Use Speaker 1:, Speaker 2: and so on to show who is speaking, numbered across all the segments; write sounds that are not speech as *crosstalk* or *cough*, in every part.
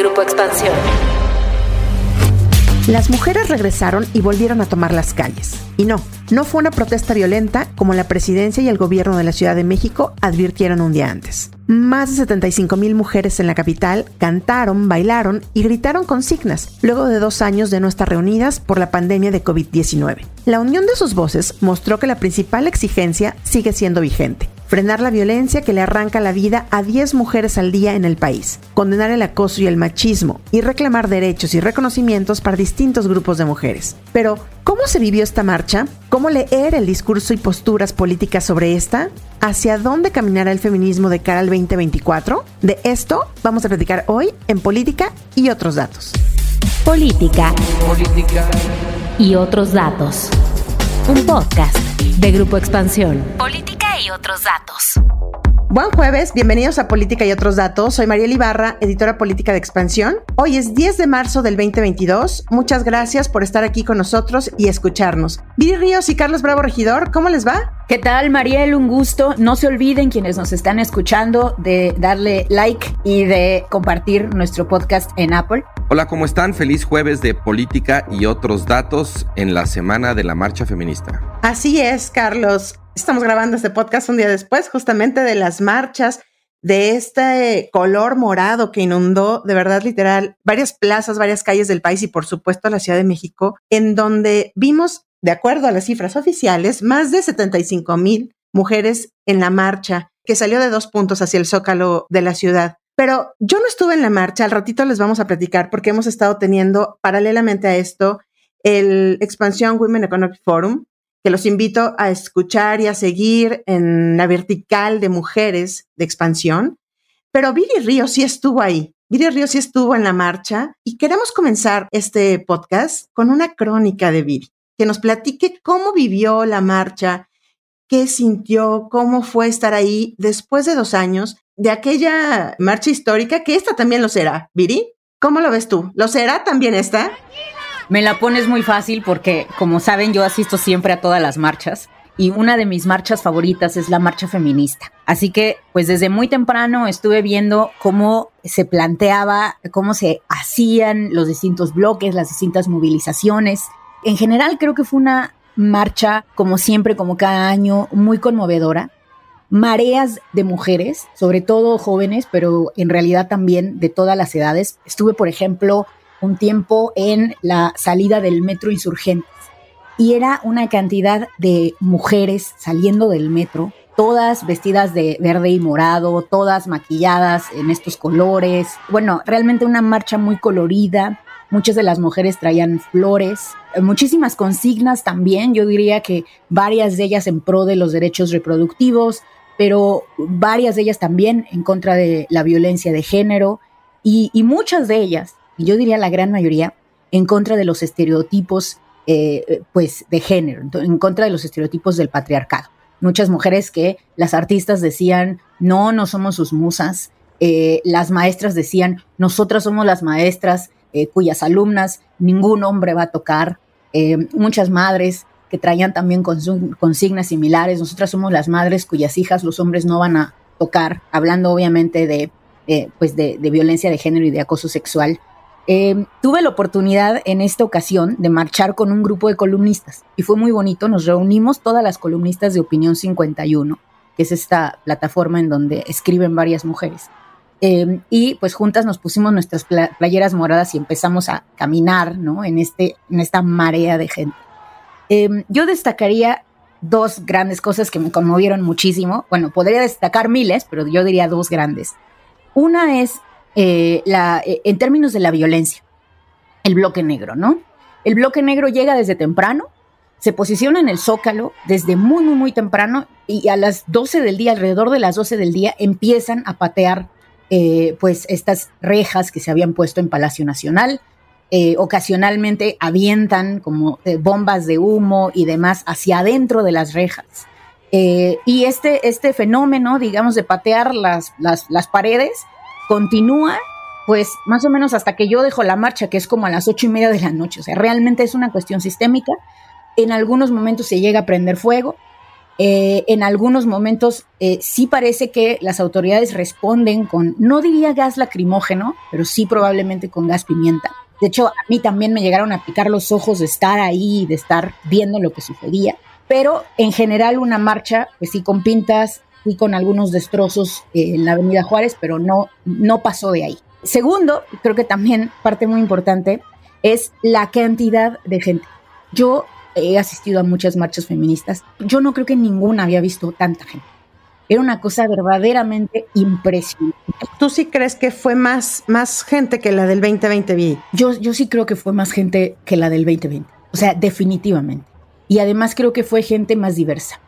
Speaker 1: Grupo Expansión.
Speaker 2: Las mujeres regresaron y volvieron a tomar las calles. Y no, no fue una protesta violenta como la presidencia y el gobierno de la Ciudad de México advirtieron un día antes. Más de 75 mil mujeres en la capital cantaron, bailaron y gritaron consignas luego de dos años de no estar reunidas por la pandemia de COVID-19. La unión de sus voces mostró que la principal exigencia sigue siendo vigente frenar la violencia que le arranca la vida a 10 mujeres al día en el país, condenar el acoso y el machismo y reclamar derechos y reconocimientos para distintos grupos de mujeres. Pero, ¿cómo se vivió esta marcha? ¿Cómo leer el discurso y posturas políticas sobre esta? ¿Hacia dónde caminará el feminismo de cara al 2024? De esto vamos a platicar hoy en Política y otros datos.
Speaker 1: Política. Política. Y otros datos. Un podcast de Grupo Expansión. Política y otros datos.
Speaker 2: Buen jueves, bienvenidos a Política y otros datos. Soy Mariela Ibarra, editora política de Expansión. Hoy es 10 de marzo del 2022. Muchas gracias por estar aquí con nosotros y escucharnos. Viri Ríos y Carlos Bravo Regidor, ¿cómo les va?
Speaker 3: ¿Qué tal, Mariel? Un gusto. No se olviden quienes nos están escuchando de darle like y de compartir nuestro podcast en Apple.
Speaker 4: Hola, ¿cómo están? Feliz jueves de política y otros datos en la semana de la marcha feminista.
Speaker 2: Así es, Carlos. Estamos grabando este podcast un día después, justamente de las marchas, de este color morado que inundó de verdad literal varias plazas, varias calles del país y por supuesto la Ciudad de México, en donde vimos, de acuerdo a las cifras oficiales, más de 75 mil mujeres en la marcha que salió de dos puntos hacia el zócalo de la ciudad. Pero yo no estuve en la marcha, al ratito les vamos a platicar porque hemos estado teniendo paralelamente a esto el Expansión Women Economic Forum, que los invito a escuchar y a seguir en la vertical de mujeres de expansión. Pero Viri Ríos sí estuvo ahí. Viri Ríos sí estuvo en la marcha y queremos comenzar este podcast con una crónica de Viri, que nos platique cómo vivió la marcha, qué sintió, cómo fue estar ahí después de dos años de aquella marcha histórica, que esta también lo será. Viri, ¿cómo lo ves tú? ¿Lo será también esta?
Speaker 3: Me la pones muy fácil porque, como saben, yo asisto siempre a todas las marchas y una de mis marchas favoritas es la marcha feminista. Así que, pues desde muy temprano estuve viendo cómo se planteaba, cómo se hacían los distintos bloques, las distintas movilizaciones. En general creo que fue una marcha, como siempre, como cada año, muy conmovedora. Mareas de mujeres, sobre todo jóvenes, pero en realidad también de todas las edades. Estuve, por ejemplo, un tiempo en la salida del metro Insurgentes y era una cantidad de mujeres saliendo del metro, todas vestidas de verde y morado, todas maquilladas en estos colores. Bueno, realmente una marcha muy colorida. Muchas de las mujeres traían flores, muchísimas consignas también, yo diría que varias de ellas en pro de los derechos reproductivos, pero varias de ellas también en contra de la violencia de género y, y muchas de ellas yo diría la gran mayoría, en contra de los estereotipos eh, pues, de género, en contra de los estereotipos del patriarcado. Muchas mujeres que las artistas decían, no, no somos sus musas, eh, las maestras decían, nosotras somos las maestras eh, cuyas alumnas ningún hombre va a tocar, muchas madres que traían también consignas similares, nosotras somos las madres cuyas hijas los hombres no van a tocar, hablando obviamente de, pues de violencia de género y de acoso sexual. Eh, tuve la oportunidad en esta ocasión de marchar con un grupo de columnistas y fue muy bonito. Nos reunimos todas las columnistas de Opinión 51, que es esta plataforma en donde escriben varias mujeres. Eh, y pues juntas nos pusimos nuestras playeras moradas y empezamos a caminar ¿no? en, este, en esta marea de gente. Eh, yo destacaría dos grandes cosas que me conmovieron muchísimo. Bueno, podría destacar miles, pero yo diría dos grandes. Una es eh, eh, en términos de la violencia, el bloque negro, ¿no? El bloque negro llega desde temprano, se posiciona en el zócalo desde muy, muy, muy temprano y a las 12 del día, alrededor de las 12 del día, empiezan a patear eh, pues estas rejas que se habían puesto en Palacio Nacional. ocasionalmente avientan como bombas de humo y demás hacia adentro de las rejas. y este, este fenómeno, digamos, de patear las, las paredes, continúa pues más o menos hasta que yo dejo la marcha, que es como a las ocho y media de la noche. O sea, realmente es una cuestión sistémica. En algunos momentos se llega a prender fuego. Eh, en algunos momentos eh, sí parece que las autoridades responden con, no diría gas lacrimógeno, pero sí probablemente con gas pimienta. De hecho, a mí también me llegaron a picar los ojos de estar ahí, de estar viendo lo que sucedía. Pero en general una marcha, pues sí con pintas y con algunos destrozos eh, en la Avenida Juárez, pero no, no pasó de ahí. Segundo, creo que también parte muy importante es la cantidad de gente. Yo he asistido a muchas marchas feministas. Yo no creo que ninguna había visto tanta gente. Era una cosa verdaderamente impresionante.
Speaker 2: ¿Tú sí crees que fue más, más gente que la del 2020, Vi?
Speaker 3: Yo, yo sí creo que fue más gente que la del 2020. O sea, definitivamente. Y además creo que fue gente más diversa.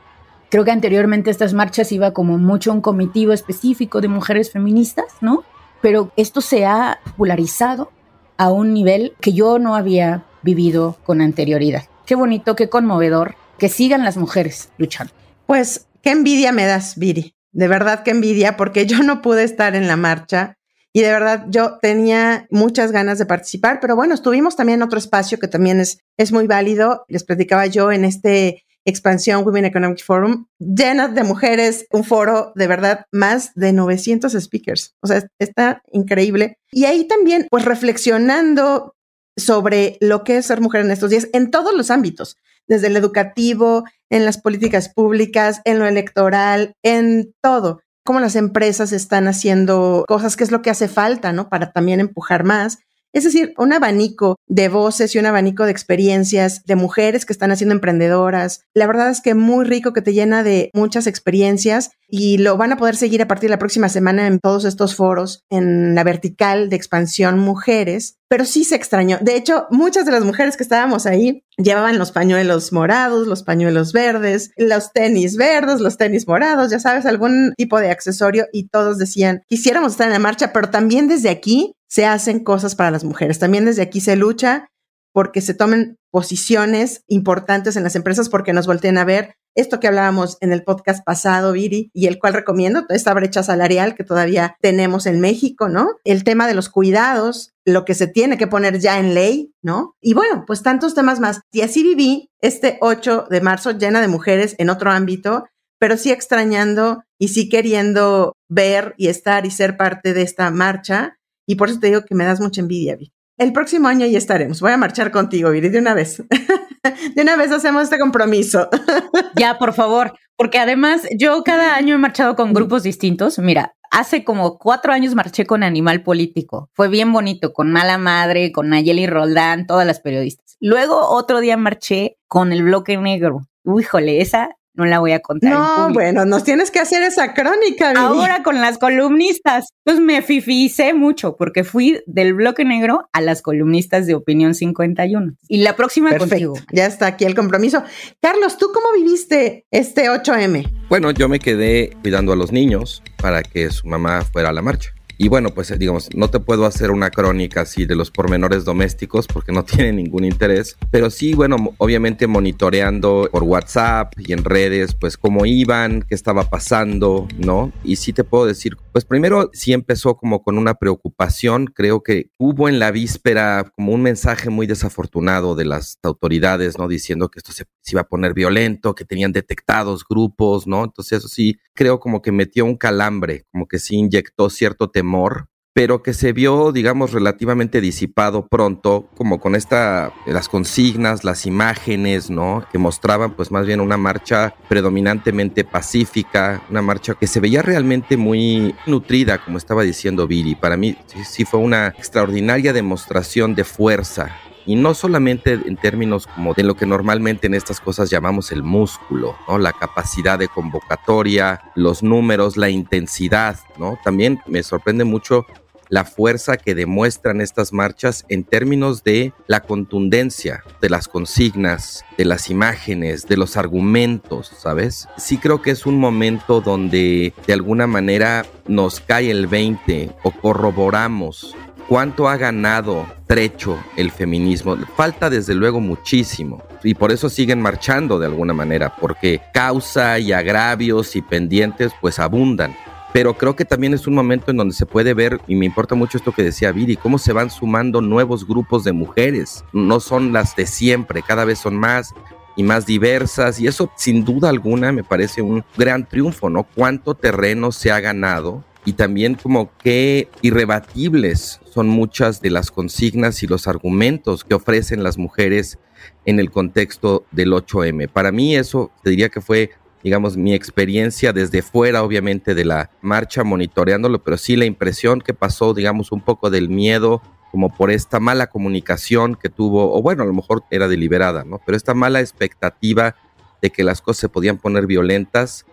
Speaker 3: Creo que anteriormente estas marchas iba como mucho un comitivo específico de mujeres feministas, ¿no? Pero esto se ha popularizado a un nivel que yo no había vivido con anterioridad. Qué bonito, qué conmovedor que sigan las mujeres luchando.
Speaker 2: Pues qué envidia me das, Viri. De verdad qué envidia, porque yo no pude estar en la marcha y de verdad yo tenía muchas ganas de participar, pero bueno, estuvimos también en otro espacio que también es, es muy válido. Les platicaba yo en este expansión Women Economic Forum, llena de mujeres, un foro de verdad más de 900 speakers. O sea, está increíble. Y ahí también, pues reflexionando sobre lo que es ser mujer en estos días, en todos los ámbitos, desde el educativo, en las políticas públicas, en lo electoral, en todo. Cómo las empresas están haciendo cosas, que es lo que hace falta, ¿no? Para también empujar más. Es decir, un abanico de voces y un abanico de experiencias de mujeres que están haciendo emprendedoras. La verdad es que muy rico que te llena de muchas experiencias y lo van a poder seguir a partir de la próxima semana en todos estos foros en la vertical de expansión mujeres. Pero sí se extrañó. De hecho, muchas de las mujeres que estábamos ahí llevaban los pañuelos morados, los pañuelos verdes, los tenis verdes, los tenis morados, ya sabes, algún tipo de accesorio y todos decían, quisiéramos estar en la marcha, pero también desde aquí se hacen cosas para las mujeres. También desde aquí se lucha porque se tomen posiciones importantes en las empresas porque nos volteen a ver esto que hablábamos en el podcast pasado, Viri, y el cual recomiendo, esta brecha salarial que todavía tenemos en México, ¿no? El tema de los cuidados, lo que se tiene que poner ya en ley, ¿no? Y bueno, pues tantos temas más. Y así viví este 8 de marzo llena de mujeres en otro ámbito, pero sí extrañando y sí queriendo ver y estar y ser parte de esta marcha y por eso te digo que me das mucha envidia, Viri. El próximo año ya estaremos. Voy a marchar contigo, Viri, de una vez. *laughs* de una vez hacemos este compromiso. *laughs*
Speaker 3: ya, por favor. Porque además yo cada año he marchado con grupos distintos. Mira, hace como cuatro años marché con Animal Político. Fue bien bonito, con Mala Madre, con Nayeli Roldán, todas las periodistas. Luego otro día marché con el Bloque Negro. Híjole, esa no la voy a contar.
Speaker 2: No, bueno, nos tienes que hacer esa crónica.
Speaker 3: Ahora con las columnistas, pues me fificé mucho porque fui del bloque negro a las columnistas de Opinión 51. Y la próxima
Speaker 2: Perfecto. Ya está aquí el compromiso. Carlos, ¿tú cómo viviste este 8M?
Speaker 4: Bueno, yo me quedé cuidando a los niños para que su mamá fuera a la marcha. Y bueno, pues digamos, no te puedo hacer una crónica así de los pormenores domésticos porque no *laughs* tiene ningún interés, pero sí, bueno, obviamente monitoreando por WhatsApp y en redes, pues cómo iban, qué estaba pasando, ¿no? Y sí te puedo decir, pues primero sí empezó como con una preocupación, creo que hubo en la víspera como un mensaje muy desafortunado de las autoridades, ¿no? Diciendo que esto se, se iba a poner violento, que tenían detectados grupos, ¿no? Entonces eso sí, creo como que metió un calambre, como que sí inyectó cierto temor pero que se vio, digamos, relativamente disipado pronto, como con esta, las consignas, las imágenes, ¿no? Que mostraban pues más bien una marcha predominantemente pacífica, una marcha que se veía realmente muy nutrida, como estaba diciendo Viri. Para mí sí fue una extraordinaria demostración de fuerza y no solamente en términos como de lo que normalmente en estas cosas llamamos el músculo, ¿no? La capacidad de convocatoria, los números, la intensidad, ¿no? También me sorprende mucho la fuerza que demuestran estas marchas en términos de la contundencia de las consignas, de las imágenes, de los argumentos, ¿sabes? Sí creo que es un momento donde de alguna manera nos cae el 20 o corroboramos cuánto ha ganado trecho el feminismo. Falta desde luego muchísimo y por eso siguen marchando de alguna manera, porque causa y agravios y pendientes pues abundan. Pero creo que también es un momento en donde se puede ver, y me importa mucho esto que decía Viri, cómo se van sumando nuevos grupos de mujeres. No son las de siempre, cada vez son más y más diversas y eso sin duda alguna me parece un gran triunfo, ¿no? Cuánto terreno se ha ganado y también como qué irrebatibles son muchas de las consignas y los argumentos que ofrecen las mujeres en el contexto del 8M. Para mí eso te diría que fue digamos, mi experiencia desde fuera, obviamente, de la marcha, monitoreándolo, pero sí la impresión que pasó, digamos, un poco del miedo como por esta mala comunicación que tuvo, o bueno, a lo mejor era deliberada, ¿no? Pero esta mala expectativa de que las cosas se podían poner violentas,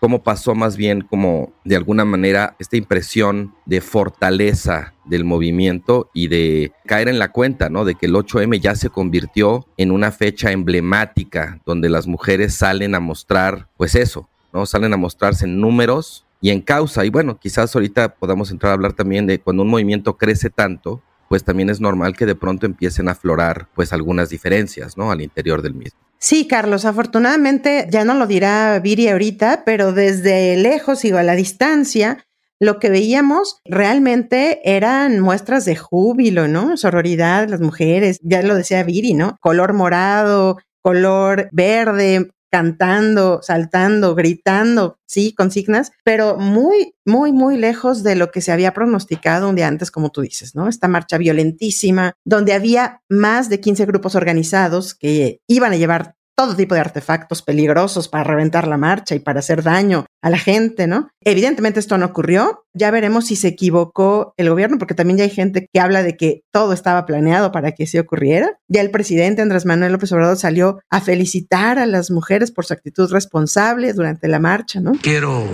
Speaker 4: cómo pasó más bien como de alguna manera esta impresión de fortaleza del movimiento y de caer en la cuenta, ¿no? De que el 8M ya se convirtió en una fecha emblemática donde las mujeres salen a mostrar, pues eso, ¿no? Salen a mostrarse en números y en causa. Y bueno, quizás ahorita podamos entrar a hablar también de cuando un movimiento crece tanto, pues también es normal que de pronto empiecen a aflorar pues algunas diferencias, ¿no? Al interior del mismo.
Speaker 2: Sí, Carlos, afortunadamente ya no lo dirá Viri ahorita, pero desde lejos y a la distancia, lo que veíamos realmente eran muestras de júbilo, ¿no? Sororidad, las mujeres, ya lo decía Viri, ¿no? Color morado, color verde, cantando, saltando, gritando, sí, consignas, pero muy, muy, muy lejos de lo que se había pronosticado un día antes, como tú dices, ¿no? Esta marcha violentísima, donde había más de 15 grupos organizados que iban a llevar todo tipo de artefactos peligrosos para reventar la marcha y para hacer daño a la gente, ¿no? Evidentemente esto no ocurrió. Ya veremos si se equivocó el gobierno, porque también ya hay gente que habla de que todo estaba planeado para que se ocurriera. Ya el presidente Andrés Manuel López Obrador salió a felicitar a las mujeres por su actitud responsable durante la marcha, ¿no?
Speaker 5: Quiero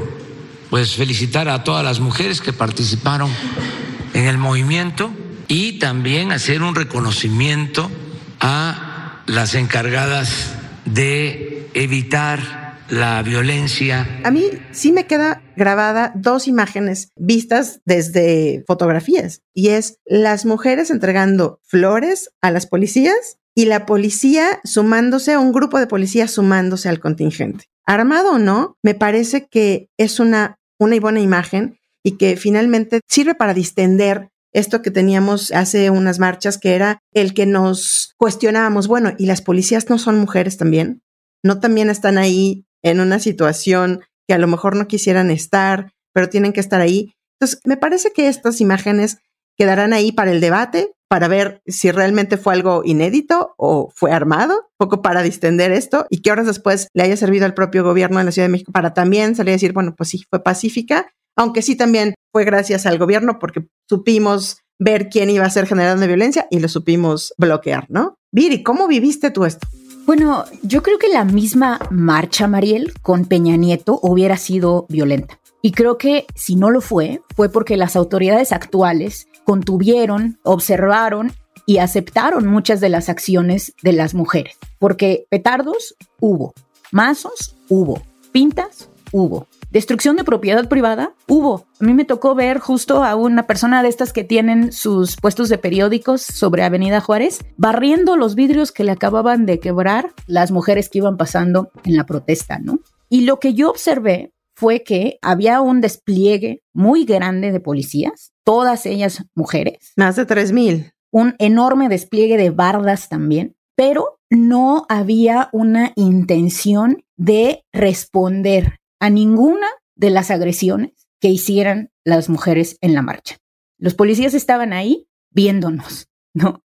Speaker 5: pues felicitar a todas las mujeres que participaron en el movimiento y también hacer un reconocimiento a las encargadas de evitar la violencia.
Speaker 2: A mí sí me queda grabada dos imágenes vistas desde fotografías y es las mujeres entregando flores a las policías y la policía sumándose, un grupo de policías sumándose al contingente. Armado o no, me parece que es una, una buena imagen y que finalmente sirve para distender esto que teníamos hace unas marchas, que era el que nos cuestionábamos, bueno, ¿y las policías no son mujeres también? ¿No también están ahí en una situación que a lo mejor no quisieran estar, pero tienen que estar ahí? Entonces, me parece que estas imágenes quedarán ahí para el debate, para ver si realmente fue algo inédito o fue armado, poco para distender esto y que horas después le haya servido al propio gobierno de la Ciudad de México para también salir a decir, bueno, pues sí, fue pacífica, aunque sí también fue gracias al gobierno porque supimos ver quién iba a ser generador de violencia y lo supimos bloquear, ¿no? Viri, ¿cómo viviste tú esto?
Speaker 3: Bueno, yo creo que la misma marcha, Mariel, con Peña Nieto hubiera sido violenta. Y creo que si no lo fue, fue porque las autoridades actuales contuvieron, observaron y aceptaron muchas de las acciones de las mujeres. Porque petardos hubo, mazos hubo, pintas hubo, Destrucción de propiedad privada hubo. A mí me tocó ver justo a una persona de estas que tienen sus puestos de periódicos sobre Avenida Juárez, barriendo los vidrios que le acababan de quebrar las mujeres que iban pasando en la protesta, ¿no? Y lo que yo observé fue que había un despliegue muy grande de policías, todas ellas mujeres.
Speaker 2: Más de 3.000.
Speaker 3: Un enorme despliegue de bardas también, pero no había una intención de responder a ninguna de las agresiones que hicieran las mujeres en la marcha. Los policías estaban ahí viéndonos, *laughs* ¿no?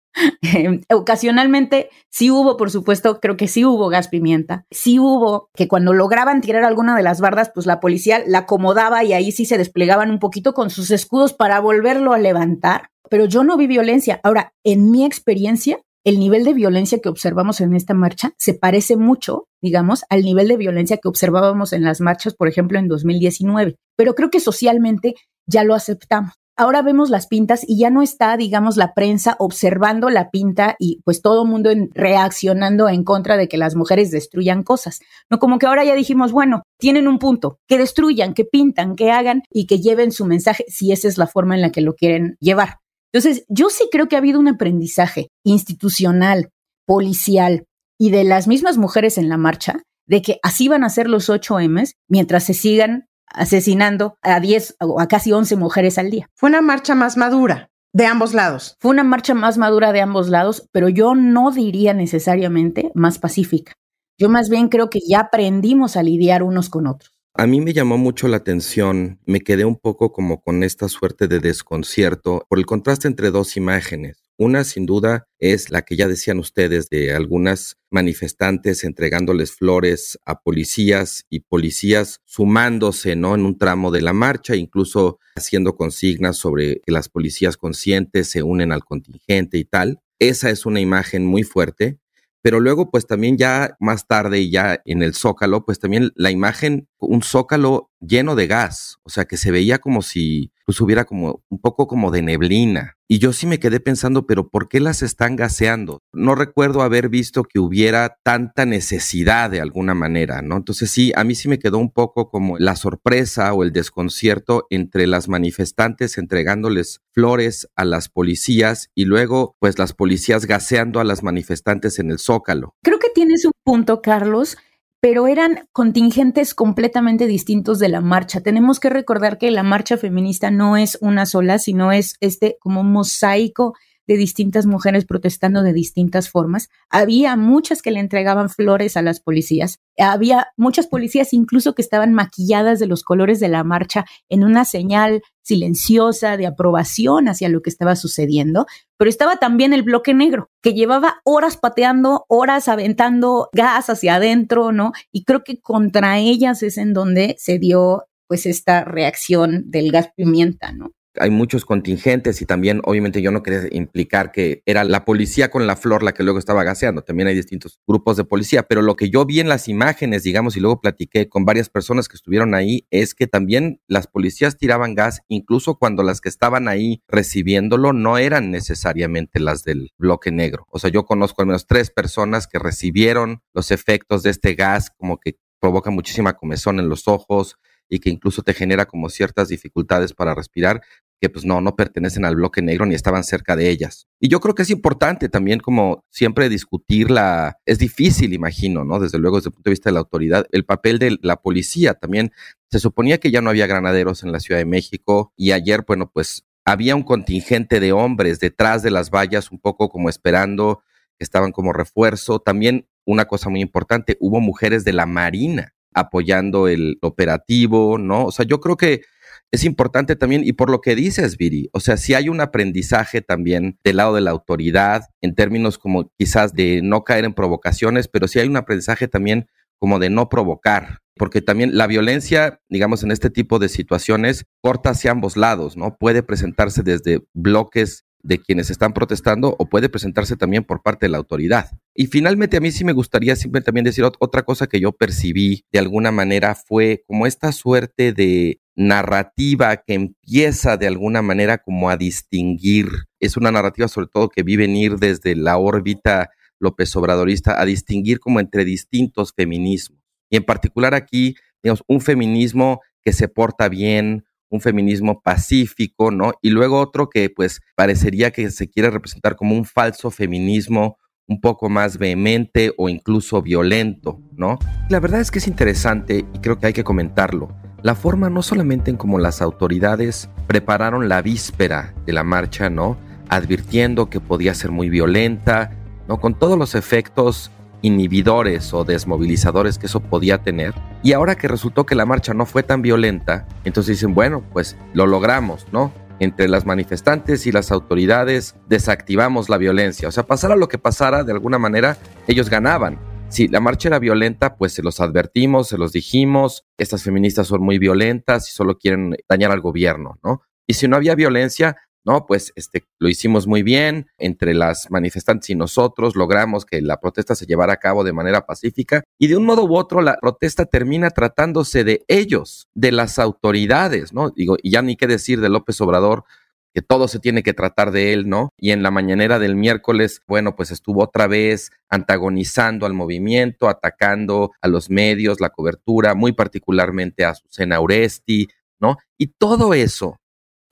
Speaker 3: Ocasionalmente sí hubo, por supuesto, creo que sí hubo gas pimienta. Sí hubo que cuando lograban tirar alguna de las bardas, pues la policía la acomodaba y ahí sí se desplegaban un poquito con sus escudos para volverlo a levantar. Pero yo no vi violencia. Ahora, en mi experiencia, el nivel de violencia que observamos en esta marcha se parece mucho, digamos, al nivel de violencia que observábamos en las marchas, por ejemplo, en 2019. Pero creo que socialmente ya lo aceptamos. Ahora vemos las pintas y ya no está, digamos, la prensa observando la pinta y pues todo el mundo reaccionando en contra de que las mujeres destruyan cosas. No como que ahora ya dijimos, bueno, tienen un punto, que destruyan, que pintan, que hagan y que lleven su mensaje si esa es la forma en la que lo quieren llevar. Entonces, yo sí creo que ha habido un aprendizaje institucional, policial y de las mismas mujeres en la marcha de que así van a ser los 8 M's mientras se sigan asesinando a 10 o a casi 11 mujeres al día.
Speaker 2: Fue una marcha más madura de ambos lados.
Speaker 3: Fue una marcha más madura de ambos lados, pero yo no diría necesariamente más pacífica. Yo más bien creo que ya aprendimos a lidiar unos con otros.
Speaker 4: A mí me llamó mucho la atención, me quedé un poco como con esta suerte de desconcierto por el contraste entre dos imágenes. Una, sin duda, es la que ya decían ustedes de algunas manifestantes entregándoles flores a policías y policías sumándose, ¿no? En un tramo de la marcha, incluso haciendo consignas sobre que las policías conscientes se unen al contingente y tal. Esa es una imagen muy fuerte. Pero luego, pues también ya más tarde y ya en el zócalo, pues también la imagen, un zócalo lleno de gas, o sea, que se veía como si pues hubiera como un poco como de neblina. Y yo sí me quedé pensando, pero ¿por qué las están gaseando? No recuerdo haber visto que hubiera tanta necesidad de alguna manera, ¿no? Entonces sí, a mí sí me quedó un poco como la sorpresa o el desconcierto entre las manifestantes entregándoles flores a las policías y luego pues las policías gaseando a las manifestantes en el zócalo.
Speaker 3: Creo que tienes un punto, Carlos pero eran contingentes completamente distintos de la marcha. Tenemos que recordar que la marcha feminista no es una sola, sino es este como mosaico de distintas mujeres protestando de distintas formas. Había muchas que le entregaban flores a las policías. Había muchas policías incluso que estaban maquilladas de los colores de la marcha en una señal silenciosa de aprobación hacia lo que estaba sucediendo. Pero estaba también el bloque negro, que llevaba horas pateando, horas aventando gas hacia adentro, ¿no? Y creo que contra ellas es en donde se dio pues esta reacción del gas pimienta, ¿no?
Speaker 4: Hay muchos contingentes y también obviamente yo no quería implicar que era la policía con la flor la que luego estaba gaseando, también hay distintos grupos de policía, pero lo que yo vi en las imágenes, digamos, y luego platiqué con varias personas que estuvieron ahí, es que también las policías tiraban gas, incluso cuando las que estaban ahí recibiéndolo no eran necesariamente las del bloque negro. O sea, yo conozco al menos tres personas que recibieron los efectos de este gas, como que provoca muchísima comezón en los ojos, y que incluso te genera como ciertas dificultades para respirar, que pues no, no pertenecen al bloque negro ni estaban cerca de ellas. Y yo creo que es importante también como siempre discutir la, es difícil, imagino, ¿no? Desde luego desde el punto de vista de la autoridad, el papel de la policía también. Se suponía que ya no había granaderos en la Ciudad de México y ayer, bueno, pues había un contingente de hombres detrás de las vallas, un poco como esperando, estaban como refuerzo. También una cosa muy importante, hubo mujeres de la Marina apoyando el operativo, ¿no? O sea, yo creo que es importante también, y por lo que dices, Viri, o sea, si hay un aprendizaje también del lado de la autoridad, en términos como quizás de no caer en provocaciones, pero sí hay un aprendizaje también como de no provocar, porque también la violencia, digamos, en este tipo de situaciones corta hacia ambos lados, ¿no? Puede presentarse desde bloques de quienes están protestando o puede presentarse también por parte de la autoridad. Y finalmente a mí sí me gustaría siempre también decir otra cosa que yo percibí de alguna manera fue como esta suerte de narrativa que empieza de alguna manera como a distinguir, es una narrativa sobre todo que vi venir desde la órbita López Obradorista, a distinguir como entre distintos feminismos. Y en particular aquí, digamos, un feminismo que se porta bien, un feminismo pacífico, ¿no? Y luego otro que pues parecería que se quiere representar como un falso feminismo un poco más vehemente o incluso violento, ¿no? La verdad es que es interesante y creo que hay que comentarlo la forma no solamente en cómo las autoridades prepararon la víspera de la marcha, ¿no? Advirtiendo que podía ser muy violenta, ¿no? Con todos los efectos inhibidores o desmovilizadores que eso podía tener. Y ahora que resultó que la marcha no fue tan violenta, entonces dicen, bueno, pues lo logramos, ¿no? Entre las manifestantes y las autoridades desactivamos la violencia. O sea, pasara lo que pasara, de alguna manera, ellos ganaban si la marcha era violenta, pues se los advertimos, se los dijimos, estas feministas son muy violentas y solo quieren dañar al gobierno, ¿no? Y si no había violencia, no, pues este, lo hicimos muy bien entre las manifestantes y nosotros, logramos que la protesta se llevara a cabo de manera pacífica y de un modo u otro la protesta termina tratándose de ellos, de las autoridades, ¿no? Digo, y ya ni qué decir de López Obrador, que todo se tiene que tratar de él, ¿no? Y en la mañanera del miércoles, bueno, pues estuvo otra vez antagonizando al movimiento, atacando a los medios, la cobertura, muy particularmente a Susana Oresti, ¿no? Y todo eso,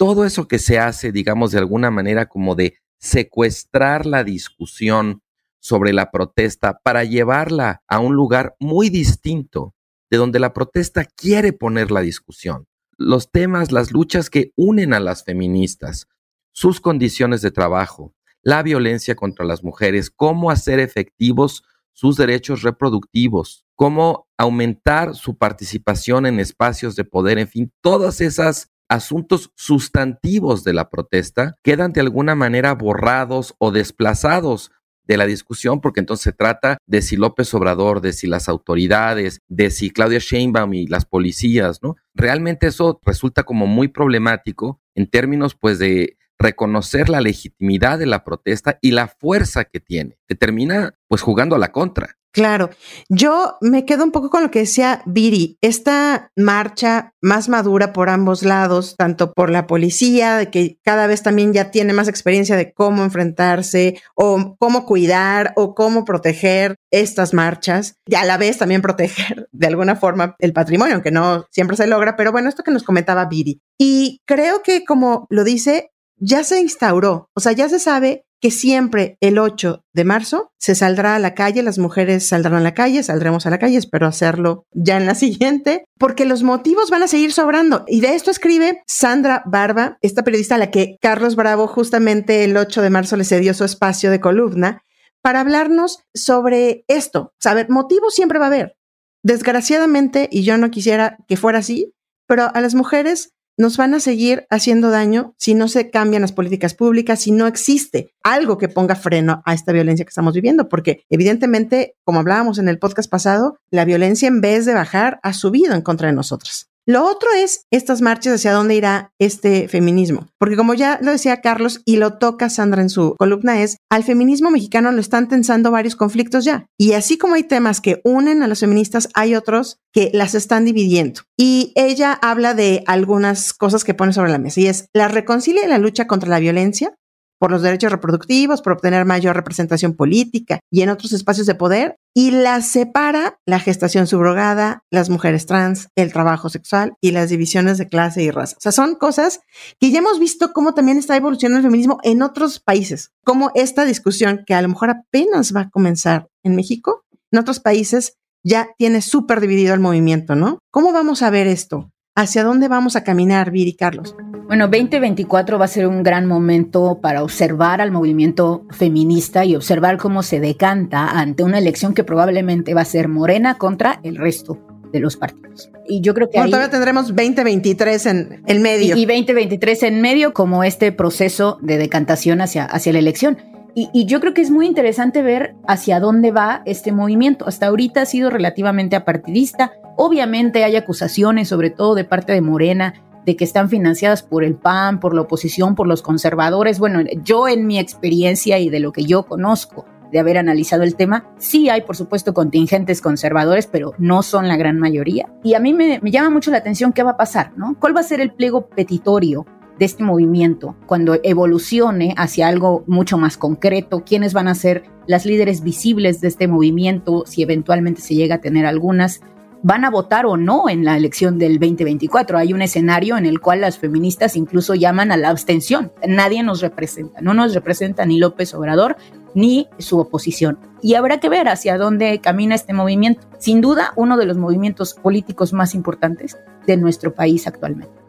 Speaker 4: todo eso que se hace, digamos, de alguna manera como de secuestrar la discusión sobre la protesta para llevarla a un lugar muy distinto de donde la protesta quiere poner la discusión. Los temas, las luchas que unen a las feministas, sus condiciones de trabajo, la violencia contra las mujeres, cómo hacer efectivos sus derechos reproductivos, cómo aumentar su participación en espacios de poder, en fin, todas esas asuntos sustantivos de la protesta quedan de alguna manera borrados o desplazados de la discusión, porque entonces se trata de si López Obrador, de si las autoridades, de si Claudia Sheinbaum y las policías, ¿no? Realmente eso resulta como muy problemático en términos, pues, de reconocer la legitimidad de la protesta y la fuerza que tiene, termina, pues, jugando a la contra.
Speaker 2: Claro, yo me quedo un poco con lo que decía Viri, esta marcha más madura por ambos lados, tanto por la policía, de que cada vez también ya tiene más experiencia de cómo enfrentarse o cómo cuidar o cómo proteger estas marchas y a la vez también proteger de alguna forma el patrimonio, aunque no siempre se logra, pero bueno, esto que nos comentaba Viri. Y creo que como lo dice, ya se instauró, o sea, ya se sabe que siempre el 8 de marzo se saldrá a la calle, las mujeres saldrán a la calle, saldremos a la calle, espero hacerlo ya en la *laughs* siguiente, porque los motivos van a seguir sobrando. Y de esto escribe Sandra Barba, esta periodista a la que Carlos Bravo justamente el 8 de marzo le cedió su espacio de columna, para hablarnos sobre esto. Saber, motivos siempre va a haber. Desgraciadamente, y yo no quisiera que fuera así, pero a las mujeres nos van a seguir haciendo daño si no se cambian las políticas públicas, si no existe algo que ponga freno a esta violencia que estamos viviendo, porque evidentemente, como hablábamos en el podcast pasado, la violencia en vez de bajar ha subido en contra de nosotras. Lo otro es estas marchas hacia dónde irá este feminismo, porque como ya lo decía Carlos y lo toca Sandra en su columna es, al feminismo mexicano lo están tensando varios conflictos ya. Y así como hay temas que unen a las feministas, hay otros que las están dividiendo. Y ella habla de algunas cosas que pone sobre la mesa y es la reconcilia y la lucha contra la violencia, por los derechos reproductivos, por obtener mayor representación política y en otros espacios de poder, y las separa la gestación subrogada, las mujeres trans, el trabajo sexual y las divisiones de clase y raza. O sea, son cosas que ya hemos visto cómo también está evolucionando el feminismo en otros países, como esta discusión que a lo mejor apenas va a comenzar en México, en otros países ya tiene súper dividido el movimiento, ¿no? ¿Cómo vamos a ver esto? ¿Hacia dónde vamos a caminar, Viri Carlos?
Speaker 3: Bueno, 2024 va a ser un gran momento para observar al movimiento feminista y observar cómo se decanta ante una elección que probablemente va a ser morena contra el resto de los partidos. Y yo creo que
Speaker 2: todavía tendremos 2023 en el medio.
Speaker 3: Y, 2023 en medio como este proceso de decantación hacia, hacia la elección. Y, y, yo creo que es muy interesante ver hacia dónde va este movimiento. Hasta ahorita ha sido relativamente apartidista. Obviamente hay acusaciones, sobre todo de parte de Morena, de que están financiadas por el PAN, por la oposición, por los conservadores. Bueno, yo en mi experiencia y de lo que yo conozco de haber analizado el tema, sí hay, por supuesto, contingentes conservadores, pero no son la gran mayoría. Y a mí me, llama mucho la atención qué va a pasar, ¿no? ¿Cuál va a ser el pliego petitorio de este movimiento cuando evolucione hacia algo mucho más concreto? ¿Quiénes van a ser las líderes visibles de este movimiento si eventualmente se llega a tener algunas? van a votar o no en la elección del 2024. Hay un escenario en el cual las feministas incluso llaman a la abstención. Nadie nos representa, no nos representa ni López Obrador ni su oposición. Y habrá que ver hacia dónde camina este movimiento. Sin duda, uno de los movimientos políticos más importantes de nuestro país actualmente.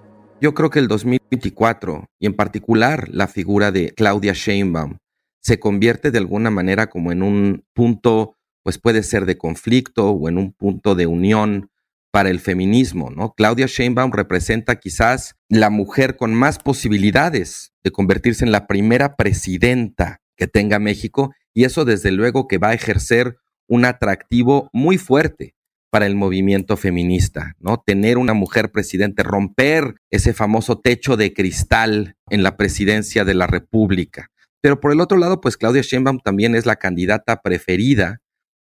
Speaker 4: Yo creo que el 2024, y en particular la figura de Claudia Sheinbaum, se convierte de alguna manera como en un punto pues puede ser de conflicto o en un punto de unión para el feminismo, ¿no? Claudia Sheinbaum representa quizás la mujer con más posibilidades de convertirse en la primera presidenta que tenga México y eso desde luego que va a ejercer un atractivo muy fuerte para el movimiento feminista, ¿no? Tener una mujer presidente, romper ese famoso techo de cristal en la presidencia de la República. Pero por el otro lado, pues Claudia Sheinbaum también es la candidata preferida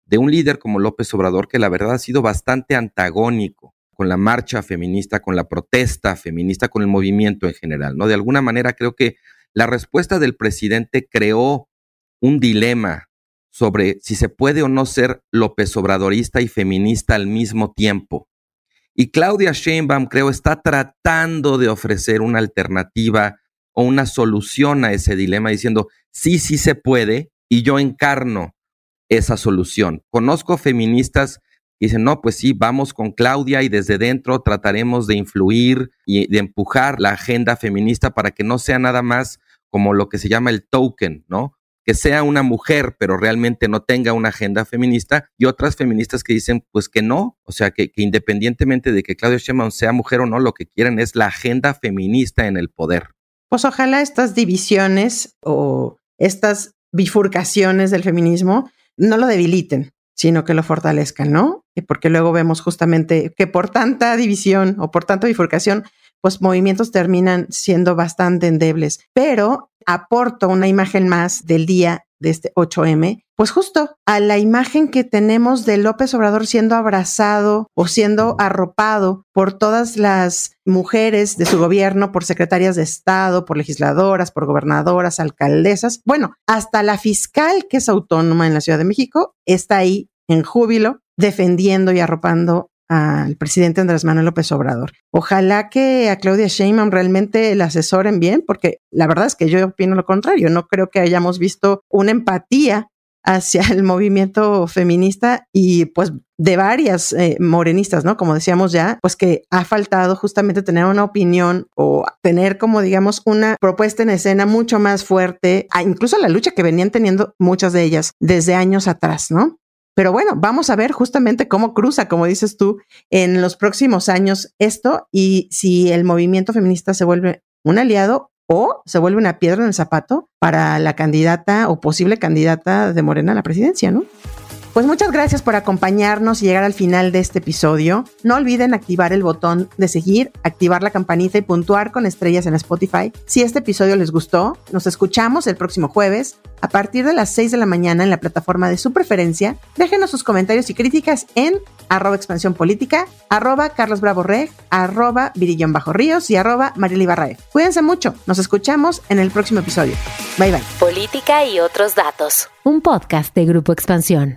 Speaker 4: de un líder como López Obrador que la verdad ha sido bastante antagónico con la marcha feminista, con la protesta feminista, con el movimiento en general, ¿no? De alguna manera creo que la respuesta del presidente creó un dilema sobre si se puede o no ser López Obradorista y feminista al mismo tiempo. Y Claudia Sheinbaum, creo, está tratando de ofrecer una alternativa o una solución a ese dilema diciendo, sí, sí se puede, y yo encarno esa solución. Conozco feministas que dicen, no, pues sí, vamos con Claudia y desde dentro trataremos de influir y de empujar la agenda feminista para que no sea nada más como lo que se llama el token, ¿no? Que sea una mujer, pero realmente no tenga una agenda feminista, y otras feministas que dicen, pues que no, o sea, que, independientemente de que Claudia Sheinbaum sea mujer o no, lo que quieren es la agenda feminista en el poder.
Speaker 2: Pues ojalá estas divisiones o estas bifurcaciones del feminismo no lo debiliten, sino que lo fortalezcan, ¿no? Porque luego vemos justamente que por tanta división o por tanta bifurcación, pues movimientos terminan siendo bastante endebles. Pero aporto una imagen más del día de este 8M, pues justo a la imagen que tenemos de López Obrador siendo abrazado o siendo arropado por todas las mujeres de su gobierno, por secretarias de Estado, por legisladoras, por gobernadoras, alcaldesas, bueno, hasta la fiscal que es autónoma en la Ciudad de México está ahí en júbilo defendiendo y arropando al presidente Andrés Manuel López Obrador. Ojalá que a Claudia Sheinbaum realmente la asesoren bien, porque la verdad es que yo opino lo contrario. No creo que hayamos visto una empatía hacia el movimiento feminista y pues de varias eh, morenistas, ¿no? Como decíamos ya, pues que ha faltado justamente tener una opinión o tener como digamos una propuesta en escena mucho más fuerte, incluso la lucha que venían teniendo muchas de ellas desde años atrás, ¿no? Pero bueno, vamos a ver justamente cómo cruza, como dices tú, en los próximos años esto y si el movimiento feminista se vuelve un aliado o se vuelve una piedra en el zapato para la candidata o posible candidata de Morena a la presidencia, ¿no? Pues muchas gracias por acompañarnos y llegar al final de este episodio. No olviden activar el botón de seguir, activar la campanita y puntuar con estrellas en Spotify. Si este episodio les gustó, nos escuchamos el próximo jueves a partir de las 6 de la mañana en la plataforma de su preferencia. Déjenos sus comentarios y críticas en arroba expansión política, arroba Carlos Bravo Reg, arroba Virillón Bajo Ríos y arroba Barrae. Cuídense mucho, nos escuchamos en el próximo episodio. Bye bye.
Speaker 1: Política y otros datos. Un podcast de Grupo Expansión.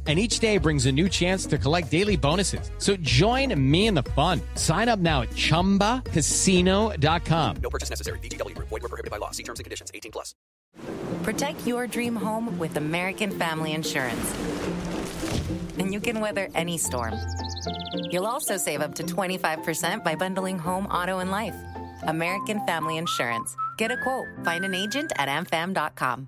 Speaker 6: And each day brings a new chance to collect daily bonuses. So join me in the fun. Sign up now at chumbacasino.com.
Speaker 7: No purchase necessary. VGW Group. Void were prohibited by law. See terms and conditions. 18 plus.
Speaker 8: Protect your dream home with American Family Insurance. And you can weather any storm. You'll also save up to 25% by bundling home, auto, and life. American Family Insurance. Get a quote. Find an agent at amfam.com.